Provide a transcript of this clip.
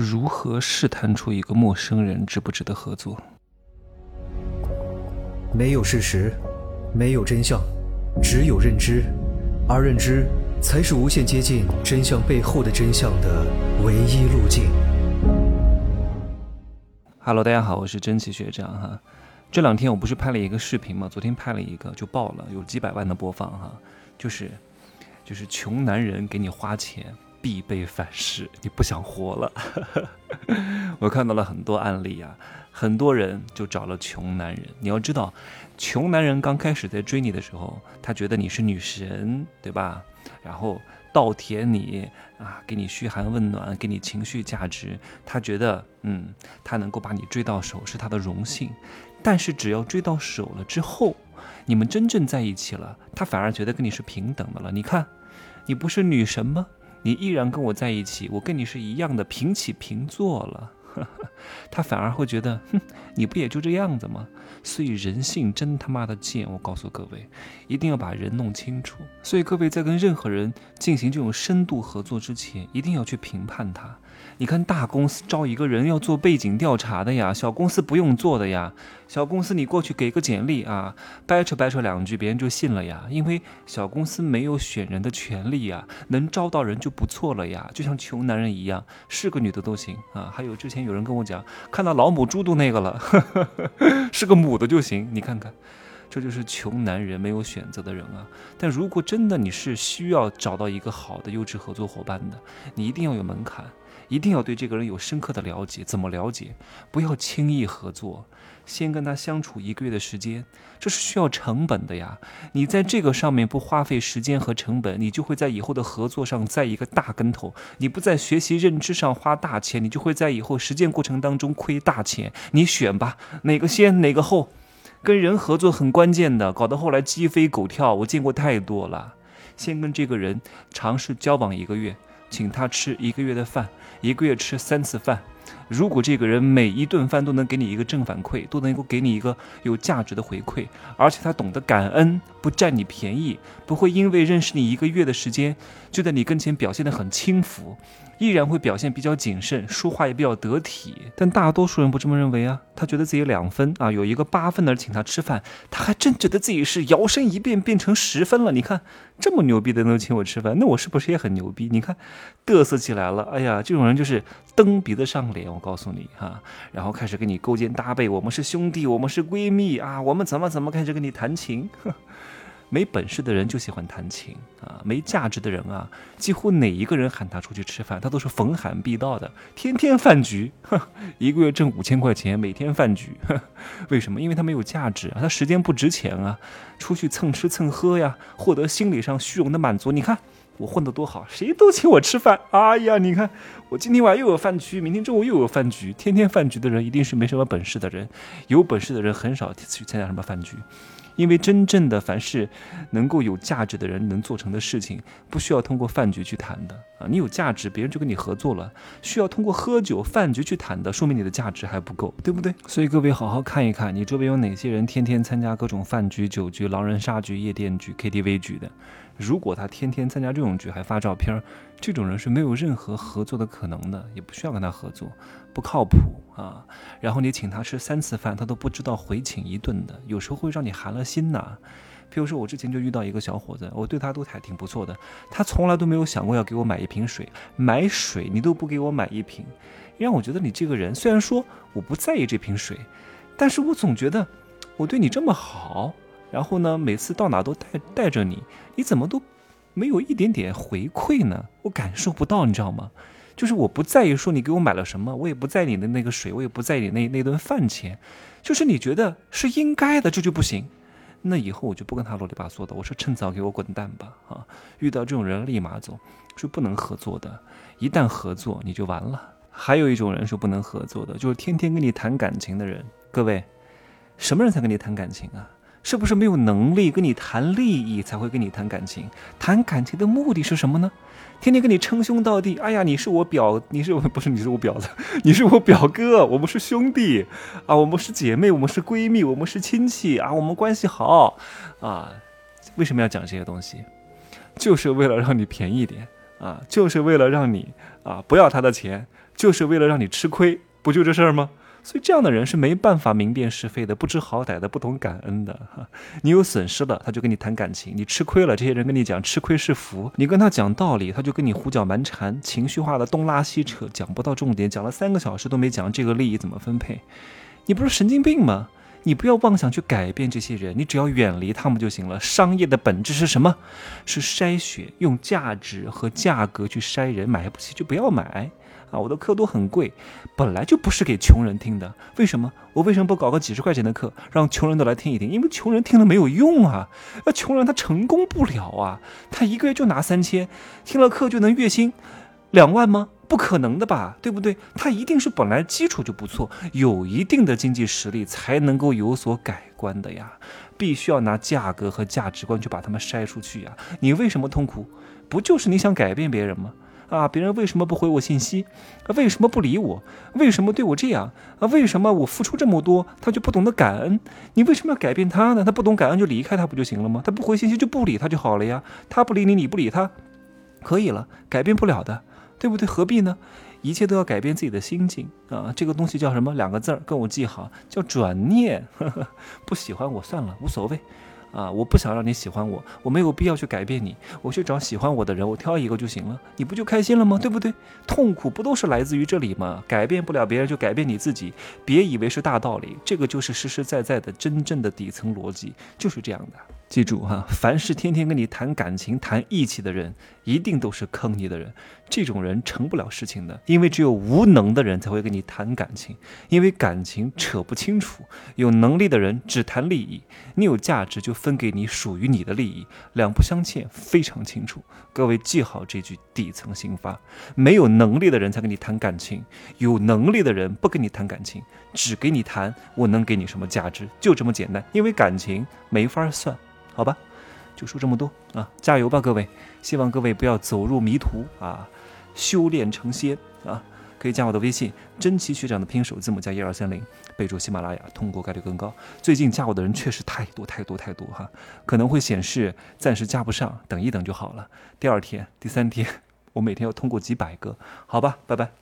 如何试探出一个陌生人值不值得合作？没有事实，没有真相，只有认知，而认知才是无限接近真相背后的真相的唯一路径。Hello，大家好，我是真奇学长哈。这两天我不是拍了一个视频吗？昨天拍了一个就爆了，有几百万的播放哈。就是就是穷男人给你花钱必备反噬，你不想活了。我看到了很多案例啊，很多人就找了穷男人。你要知道，穷男人刚开始在追你的时候，他觉得你是女神，对吧？然后倒贴你啊，给你嘘寒问暖，给你情绪价值，他觉得嗯，他能够把你追到手是他的荣幸。但是只要追到手了之后，你们真正在一起了，他反而觉得跟你是平等的了。你看，你不是女神吗？你依然跟我在一起，我跟你是一样的平起平坐了。他反而会觉得，哼，你不也就这样子吗？所以人性真他妈的贱！我告诉各位，一定要把人弄清楚。所以各位在跟任何人进行这种深度合作之前，一定要去评判他。你看大公司招一个人要做背景调查的呀，小公司不用做的呀。小公司你过去给个简历啊，掰扯掰扯两句，别人就信了呀。因为小公司没有选人的权利呀，能招到人就不错了呀。就像穷男人一样，是个女的都行啊。还有之前有人跟我讲，看到老母猪都那个了，是个母的就行。你看看，这就是穷男人没有选择的人啊。但如果真的你是需要找到一个好的优质合作伙伴的，你一定要有门槛。一定要对这个人有深刻的了解，怎么了解？不要轻易合作，先跟他相处一个月的时间，这是需要成本的呀。你在这个上面不花费时间和成本，你就会在以后的合作上栽一个大跟头。你不在学习认知上花大钱，你就会在以后实践过程当中亏大钱。你选吧，哪个先哪个后？跟人合作很关键的，搞得后来鸡飞狗跳，我见过太多了。先跟这个人尝试交往一个月。请他吃一个月的饭，一个月吃三次饭。如果这个人每一顿饭都能给你一个正反馈，都能够给你一个有价值的回馈，而且他懂得感恩，不占你便宜，不会因为认识你一个月的时间就在你跟前表现得很轻浮。依然会表现比较谨慎，说话也比较得体，但大多数人不这么认为啊。他觉得自己两分啊，有一个八分的请他吃饭，他还真觉得自己是摇身一变变成十分了。你看这么牛逼的能请我吃饭，那我是不是也很牛逼？你看嘚瑟起来了。哎呀，这种人就是蹬鼻子上脸。告诉你哈，然后开始跟你勾肩搭背，我们是兄弟，我们是闺蜜啊，我们怎么怎么开始跟你谈情。没本事的人就喜欢弹琴啊，没价值的人啊，几乎哪一个人喊他出去吃饭，他都是逢喊必到的，天天饭局，一个月挣五千块钱，每天饭局，为什么？因为他没有价值啊，他时间不值钱啊，出去蹭吃蹭喝呀，获得心理上虚荣的满足。你看我混得多好，谁都请我吃饭。哎呀，你看我今天晚上又有饭局，明天中午又有饭局，天天饭局的人一定是没什么本事的人，有本事的人很少去参加什么饭局。因为真正的凡是能够有价值的人能做成的事情，不需要通过饭局去谈的啊！你有价值，别人就跟你合作了。需要通过喝酒饭局去谈的，说明你的价值还不够，对不对？所以各位好好看一看，你周边有哪些人天天参加各种饭局、酒局、狼人杀局、夜店局、KTV 局的？如果他天天参加这种局还发照片，这种人是没有任何合作的可能的，也不需要跟他合作，不靠谱啊。然后你请他吃三次饭，他都不知道回请一顿的，有时候会让你寒了心呐。比如说我之前就遇到一个小伙子，我对他都还挺不错的，他从来都没有想过要给我买一瓶水，买水你都不给我买一瓶，让我觉得你这个人虽然说我不在意这瓶水，但是我总觉得我对你这么好。然后呢，每次到哪都带带着你，你怎么都没有一点点回馈呢？我感受不到，你知道吗？就是我不在意说你给我买了什么，我也不在意你的那个水，我也不在意你那那顿饭钱，就是你觉得是应该的，这就不行。那以后我就不跟他啰里吧嗦的，我说趁早给我滚蛋吧！啊，遇到这种人立马走，是不能合作的。一旦合作你就完了。还有一种人是不能合作的，就是天天跟你谈感情的人。各位，什么人才跟你谈感情啊？是不是没有能力跟你谈利益才会跟你谈感情？谈感情的目的是什么呢？天天跟你称兄道弟，哎呀，你是我表，你是 不是你是我表子，你是我表哥，我们是兄弟啊，我们是姐妹，我们是闺蜜，我们是亲戚啊，我们关系好啊。为什么要讲这些东西？就是为了让你便宜点啊，就是为了让你啊不要他的钱。就是为了让你吃亏，不就这事儿吗？所以这样的人是没办法明辨是非的，不知好歹的，不懂感恩的。哈，你有损失了，他就跟你谈感情；你吃亏了，这些人跟你讲吃亏是福。你跟他讲道理，他就跟你胡搅蛮缠，情绪化的东拉西扯，讲不到重点，讲了三个小时都没讲这个利益怎么分配。你不是神经病吗？你不要妄想去改变这些人，你只要远离他们就行了。商业的本质是什么？是筛选，用价值和价格去筛人，买不起就不要买。啊，我的课都很贵，本来就不是给穷人听的。为什么？我为什么不搞个几十块钱的课，让穷人都来听一听？因为穷人听了没有用啊，那穷人他成功不了啊，他一个月就拿三千，听了课就能月薪两万吗？不可能的吧，对不对？他一定是本来基础就不错，有一定的经济实力才能够有所改观的呀。必须要拿价格和价值观去把他们筛出去呀。你为什么痛苦？不就是你想改变别人吗？啊，别人为什么不回我信息？为什么不理我？为什么对我这样？啊，为什么我付出这么多，他就不懂得感恩？你为什么要改变他呢？他不懂感恩就离开他不就行了吗？他不回信息就不理他就好了呀。他不理你，你不理他，可以了，改变不了的，对不对？何必呢？一切都要改变自己的心境啊！这个东西叫什么？两个字儿，跟我记好，叫转念。不喜欢我算了，无所谓。啊！我不想让你喜欢我，我没有必要去改变你。我去找喜欢我的人，我挑一个就行了，你不就开心了吗？对不对？痛苦不都是来自于这里吗？改变不了别人，就改变你自己。别以为是大道理，这个就是实实在在的真正的底层逻辑，就是这样的。记住哈，凡是天天跟你谈感情、谈义气的人，一定都是坑你的人。这种人成不了事情的，因为只有无能的人才会跟你谈感情，因为感情扯不清楚。有能力的人只谈利益，你有价值就分给你属于你的利益，两不相欠，非常清楚。各位记好这句底层心法：没有能力的人才跟你谈感情，有能力的人不跟你谈感情，只给你谈我能给你什么价值，就这么简单。因为感情没法算。好吧，就说这么多啊！加油吧，各位！希望各位不要走入迷途啊，修炼成仙啊！可以加我的微信，真奇学长的拼手字母加一二三零，备注喜马拉雅，通过概率更高。最近加我的人确实太多太多太多哈，可能会显示暂时加不上，等一等就好了。第二天、第三天，我每天要通过几百个，好吧，拜拜。